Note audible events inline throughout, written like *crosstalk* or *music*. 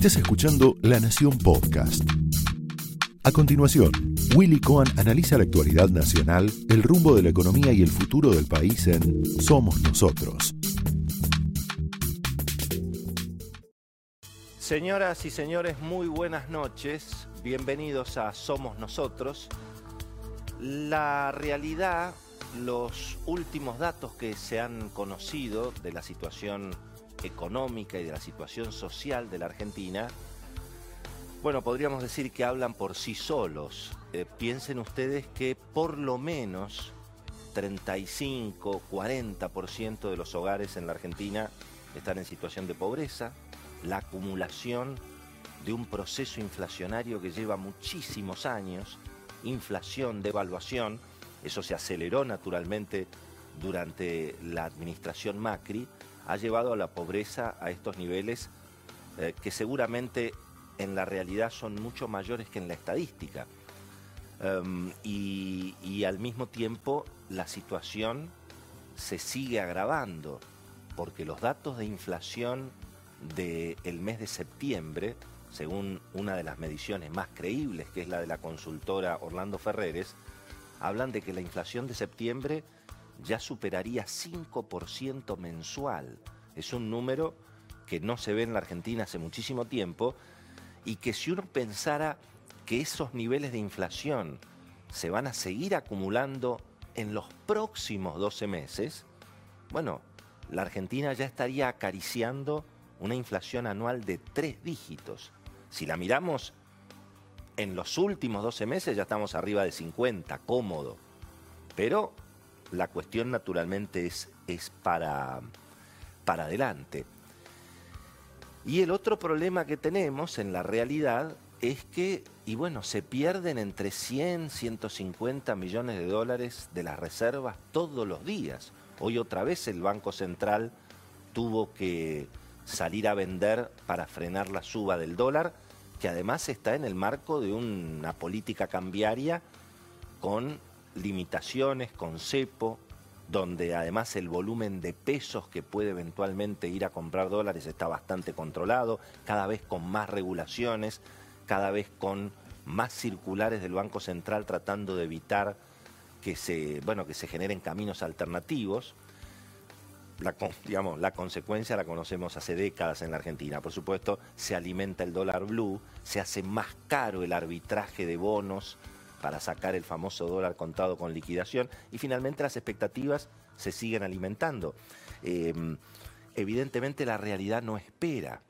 Estás escuchando La Nación Podcast. A continuación, Willy Cohen analiza la actualidad nacional, el rumbo de la economía y el futuro del país en Somos Nosotros. Señoras y señores, muy buenas noches. Bienvenidos a Somos Nosotros. La realidad, los últimos datos que se han conocido de la situación económica y de la situación social de la Argentina, bueno, podríamos decir que hablan por sí solos. Eh, piensen ustedes que por lo menos 35, 40% de los hogares en la Argentina están en situación de pobreza, la acumulación de un proceso inflacionario que lleva muchísimos años, inflación, devaluación, eso se aceleró naturalmente durante la administración Macri, ha llevado a la pobreza a estos niveles eh, que seguramente en la realidad son mucho mayores que en la estadística. Em, y, al mismo tiempo la situación se sigue agravando, porque los datos de inflación del mes de septiembre, según una de las mediciones más creíbles, que es la de la consultora Orlando Ferreres, hablan de que la inflación de septiembre ya superaría 5% mensual. Es un número que no se ve en la Argentina hace muchísimo tiempo y que si uno pensara que esos niveles de inflación se van a seguir acumulando en los próximos 12 meses, bueno, la Argentina ya estaría acariciando una inflación anual de tres dígitos. Si la miramos en los últimos 12 meses ya estamos arriba de 50, cómodo. Pero la cuestión naturalmente es, es para, para adelante. Y el otro problema que tenemos en la realidad es que, y bueno, se pierden entre 100, 150 millones de dólares de las reservas todos los días. Hoy otra vez el Banco Central tuvo que salir a vender para frenar la suba del dólar, que además está en el marco de una política cambiaria con limitaciones, con cepo, donde además el volumen de pesos que puede eventualmente ir a comprar dólares está bastante controlado, cada vez con más regulaciones, cada vez con más circulares del Banco Central tratando de evitar que se, bueno, que se generen caminos alternativos. La, *laughs* digamos, la consecuencia la conocemos hace décadas en la Argentina. Por supuesto, se alimenta el dólar blue, se hace más caro el arbitraje de bonos para sacar el famoso dólar contado con liquidación y finalmente las expectativas se siguen alimentando. Em, evidentemente la realidad no espera.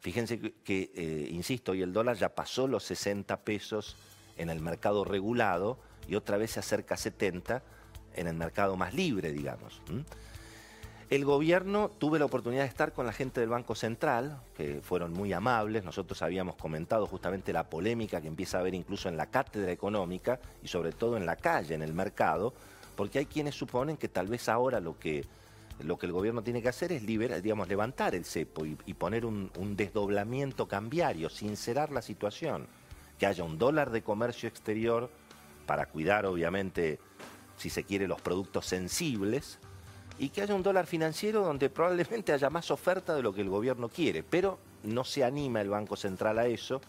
Fíjense que, eh, insisto, hoy el dólar ya pasó los 60 pesos en el mercado regulado y otra vez se acerca a 70 en el mercado más libre, digamos. El gobierno tuve la oportunidad de estar con la gente del Banco Central, que fueron muy amables. Nosotros habíamos comentado justamente la polémica que empieza a haber incluso en la cátedra económica y sobre todo en la calle, en el mercado, porque hay quienes suponen que tal vez ahora lo que, lo que el gobierno tiene que hacer es liberar, digamos, levantar el cepo y, poner un, un desdoblamiento cambiario, sincerar la situación, que haya un dólar de comercio exterior para cuidar, obviamente, si se quiere, los productos sensibles y que haya un dólar financiero donde probablemente haya más oferta de lo que el gobierno quiere, pero no se anima el Banco Central a eso.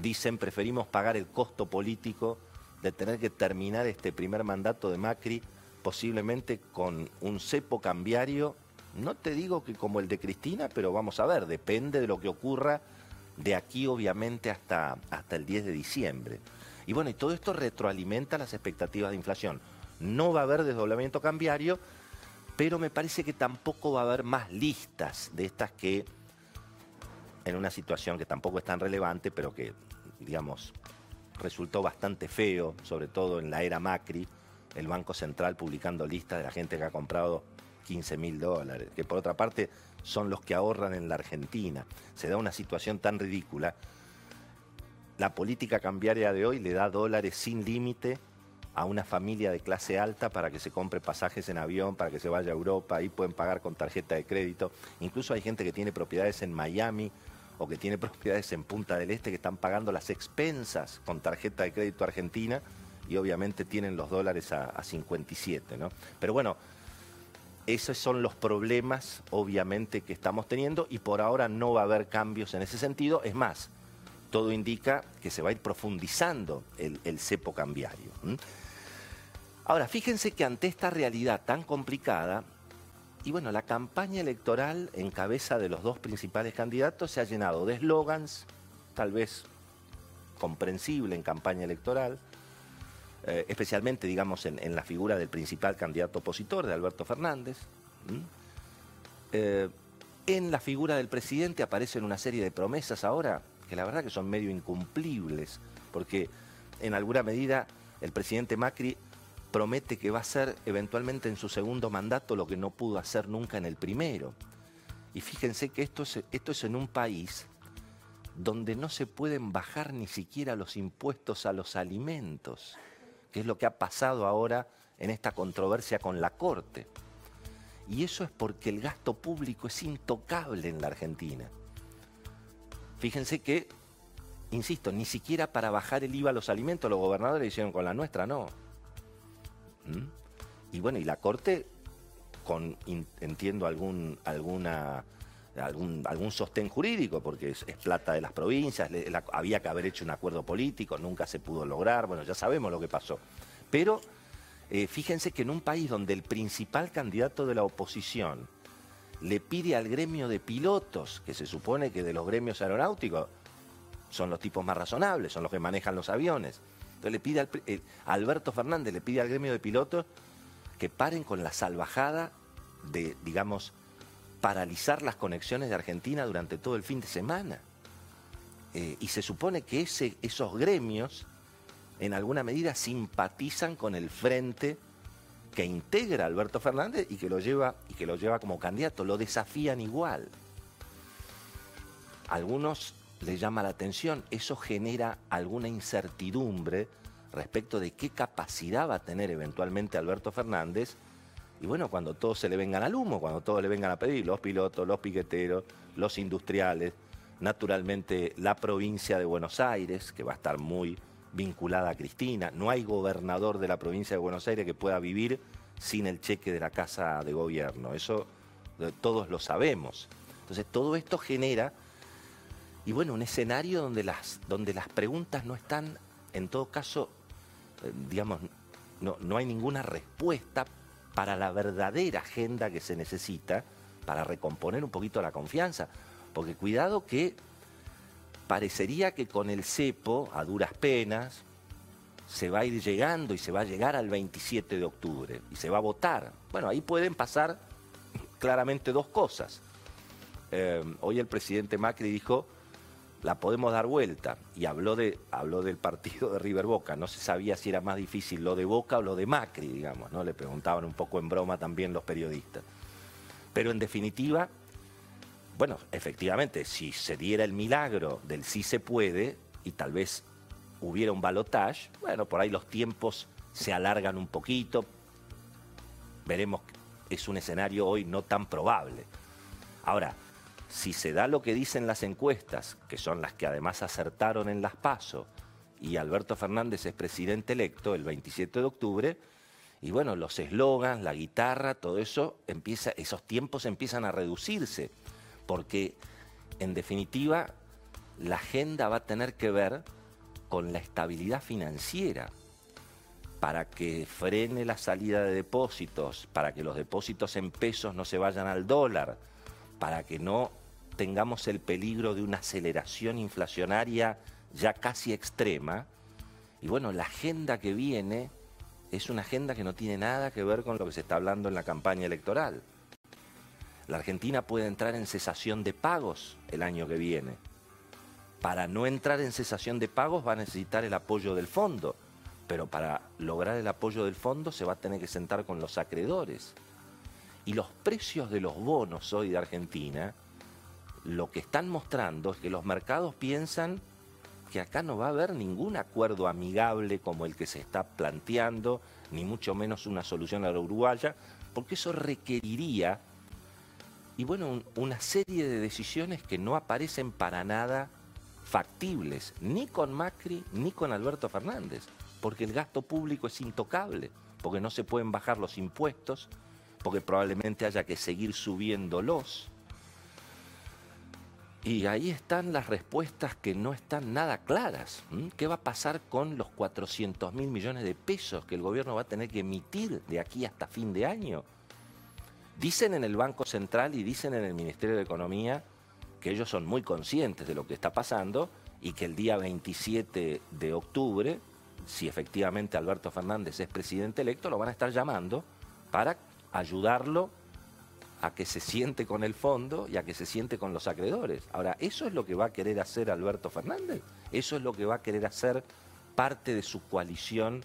Dicen, preferimos pagar el costo político de tener que terminar este primer mandato de Macri posiblemente con un cepo cambiario, no te digo que como el de Cristina, pero vamos a ver, depende de lo que ocurra de aquí obviamente hasta, hasta el 10 de diciembre. Y bueno, y todo esto retroalimenta las expectativas de inflación. No va a haber desdoblamiento cambiario, pero me parece que tampoco va a haber más listas de estas que en una situación que tampoco es tan relevante, pero que, digamos, resultó bastante feo, sobre todo en la era Macri, el Banco Central publicando listas de la gente que ha comprado 15 mil dólares, que por otra parte son los que ahorran en la Argentina. Se da una situación tan ridícula. La política cambiaria de hoy le da dólares sin límite a una familia de clase alta para que se compre pasajes en avión, para que se vaya a Europa, ahí pueden pagar con tarjeta de crédito. Incluso hay gente que tiene propiedades en Miami o que tiene *laughs* propiedades en Punta del Este que están pagando las expensas con tarjeta de crédito argentina y obviamente tienen los dólares a, 57, ¿no? Pero bueno, esos son los problemas, obviamente, que estamos teniendo y por ahora no va a haber cambios en ese sentido. Es más, todo indica que se va a ir profundizando el, cepo cambiario. Ahora, fíjense que ante esta realidad tan complicada, y bueno, la campaña electoral en cabeza de los dos principales candidatos se ha llenado de eslogans, tal vez comprensible en campaña electoral, eh, especialmente, digamos, en, la figura del principal candidato opositor, de Alberto Fernández. Eh, en la figura del presidente aparecen una serie de promesas ahora que la verdad que son medio incumplibles, porque en alguna medida el presidente Macri promete que va a hacer eventualmente en su segundo mandato lo que no pudo hacer nunca en el primero. Y fíjense que esto es, esto es en un país donde no se pueden bajar ni siquiera los impuestos a los alimentos, que es lo que ha pasado ahora en esta controversia con la Corte. Y eso es porque el gasto público es intocable en la Argentina. Fíjense que, insisto, ni siquiera para bajar el IVA a los alimentos los gobernadores hicieron con la nuestra, no. Y bueno, y la Corte, con, entiendo, algún, alguna, algún, algún sostén jurídico, porque es, plata de las provincias, había que haber hecho un acuerdo político, nunca se pudo lograr, bueno, ya sabemos lo que pasó. Pero eh, fíjense que en un país donde el principal candidato de la oposición le pide al gremio de pilotos, que se supone que de los gremios aeronáuticos son los tipos más razonables, son los que manejan los aviones. Entonces le pide eh, Alberto Fernández le pide al gremio de pilotos que paren con la salvajada de, digamos, paralizar las conexiones de Argentina durante todo el fin de semana. Eh, y se supone que ese, esos gremios, en alguna medida, simpatizan con el frente que integra a Alberto Fernández y que lo lleva y que lo lleva como candidato, lo desafían igual. algunos les llama la atención, eso genera alguna incertidumbre respecto de qué capacidad va a tener eventualmente Alberto Fernández. Y bueno, cuando todos se le vengan al humo, cuando todos le vengan a pedir, los pilotos, los piqueteros, los industriales, naturalmente la provincia de Buenos Aires, que va a estar muy vinculada a Cristina. No hay gobernador de la provincia de Buenos Aires que pueda vivir sin el cheque de la casa de gobierno. Eso todos lo sabemos. Entonces todo esto genera, y bueno, un escenario donde las, donde las preguntas no están, en todo caso, eh, digamos, no, no hay ninguna respuesta para la verdadera agenda que se necesita para recomponer un poquito la confianza. Porque cuidado que parecería que con el cepo, a duras penas, se va a ir llegando y se va a llegar al 27 de octubre y se va a votar. Bueno, ahí pueden pasar claramente dos cosas. Eh, hoy el presidente Macri dijo, la podemos dar vuelta, y habló, de, habló del partido de River Boca. No se sabía si era más difícil lo de Boca o lo de Macri, digamos, ¿no? Le preguntaban un poco en broma también los periodistas. Pero en definitiva, bueno, efectivamente, si se diera el milagro del sí se puede y tal vez hubiera un balotage, bueno, por ahí los tiempos se alargan un poquito. Veremos, es un escenario hoy no tan probable. Ahora, si se da lo que dicen las encuestas, que son las que además acertaron en las PASO, y Alberto Fernández es presidente electo el 27 de octubre, y bueno, los eslogans, la guitarra, todo eso empieza, esos tiempos empiezan a reducirse porque en definitiva la agenda va a tener que ver con la estabilidad financiera. Para que frene la salida de depósitos, para que los depósitos en pesos no se vayan al dólar, para que no tengamos el peligro de una aceleración inflacionaria ya casi extrema. Y bueno, la agenda que viene es una agenda que no tiene nada que ver con lo que se está hablando en la campaña electoral. La Argentina puede entrar en cesación de pagos el año que viene. Para no entrar en cesación de pagos va a necesitar el apoyo del fondo, pero para lograr el apoyo del fondo se va a tener que sentar con los acreedores. Y los precios de los bonos hoy de Argentina, lo que están mostrando es que los mercados piensan que acá no va a haber ningún acuerdo amigable como el que se está planteando, ni mucho menos una solución a la uruguaya, porque eso requeriría y bueno, una serie de decisiones que no aparecen para nada factibles, ni con Macri ni con Alberto Fernández, porque el gasto público es intocable, porque no se pueden bajar los impuestos, porque probablemente haya que seguir subiéndolos. Y ahí están las respuestas que no están nada claras. ¿Qué va a pasar con los 400 mil millones de pesos que el gobierno va a tener que emitir de aquí hasta fin de año? Dicen en el Banco Central y dicen en el Ministerio de Economía que ellos son muy conscientes de lo que está pasando y que el día 27 de octubre, si efectivamente Alberto Fernández es presidente electo, lo van a estar llamando para ayudarlo a que se siente con el fondo y a que se siente con los acreedores. Ahora, ¿eso es lo que va a querer hacer Alberto Fernández? ¿Eso es lo que va a querer hacer parte de su coalición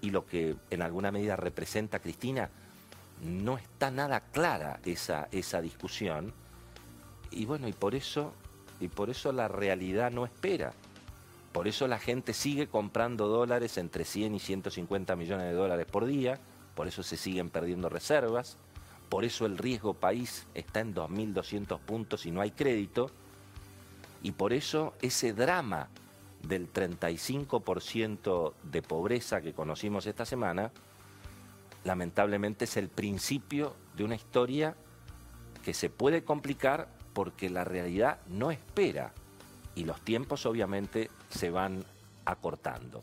y lo que en alguna medida representa Cristina? No está nada clara esa, esa discusión. Y bueno, y por eso, y por eso la realidad no espera. Por eso la gente sigue comprando dólares entre 100 y 150 millones de dólares por día, por eso se siguen perdiendo reservas, por eso el riesgo país está en 2.200 puntos y no hay crédito. Y por eso ese drama del 35% de pobreza que conocimos esta semana, lamentablemente es el principio de una historia que se puede complicar porque la realidad no espera y los tiempos obviamente se van acortando.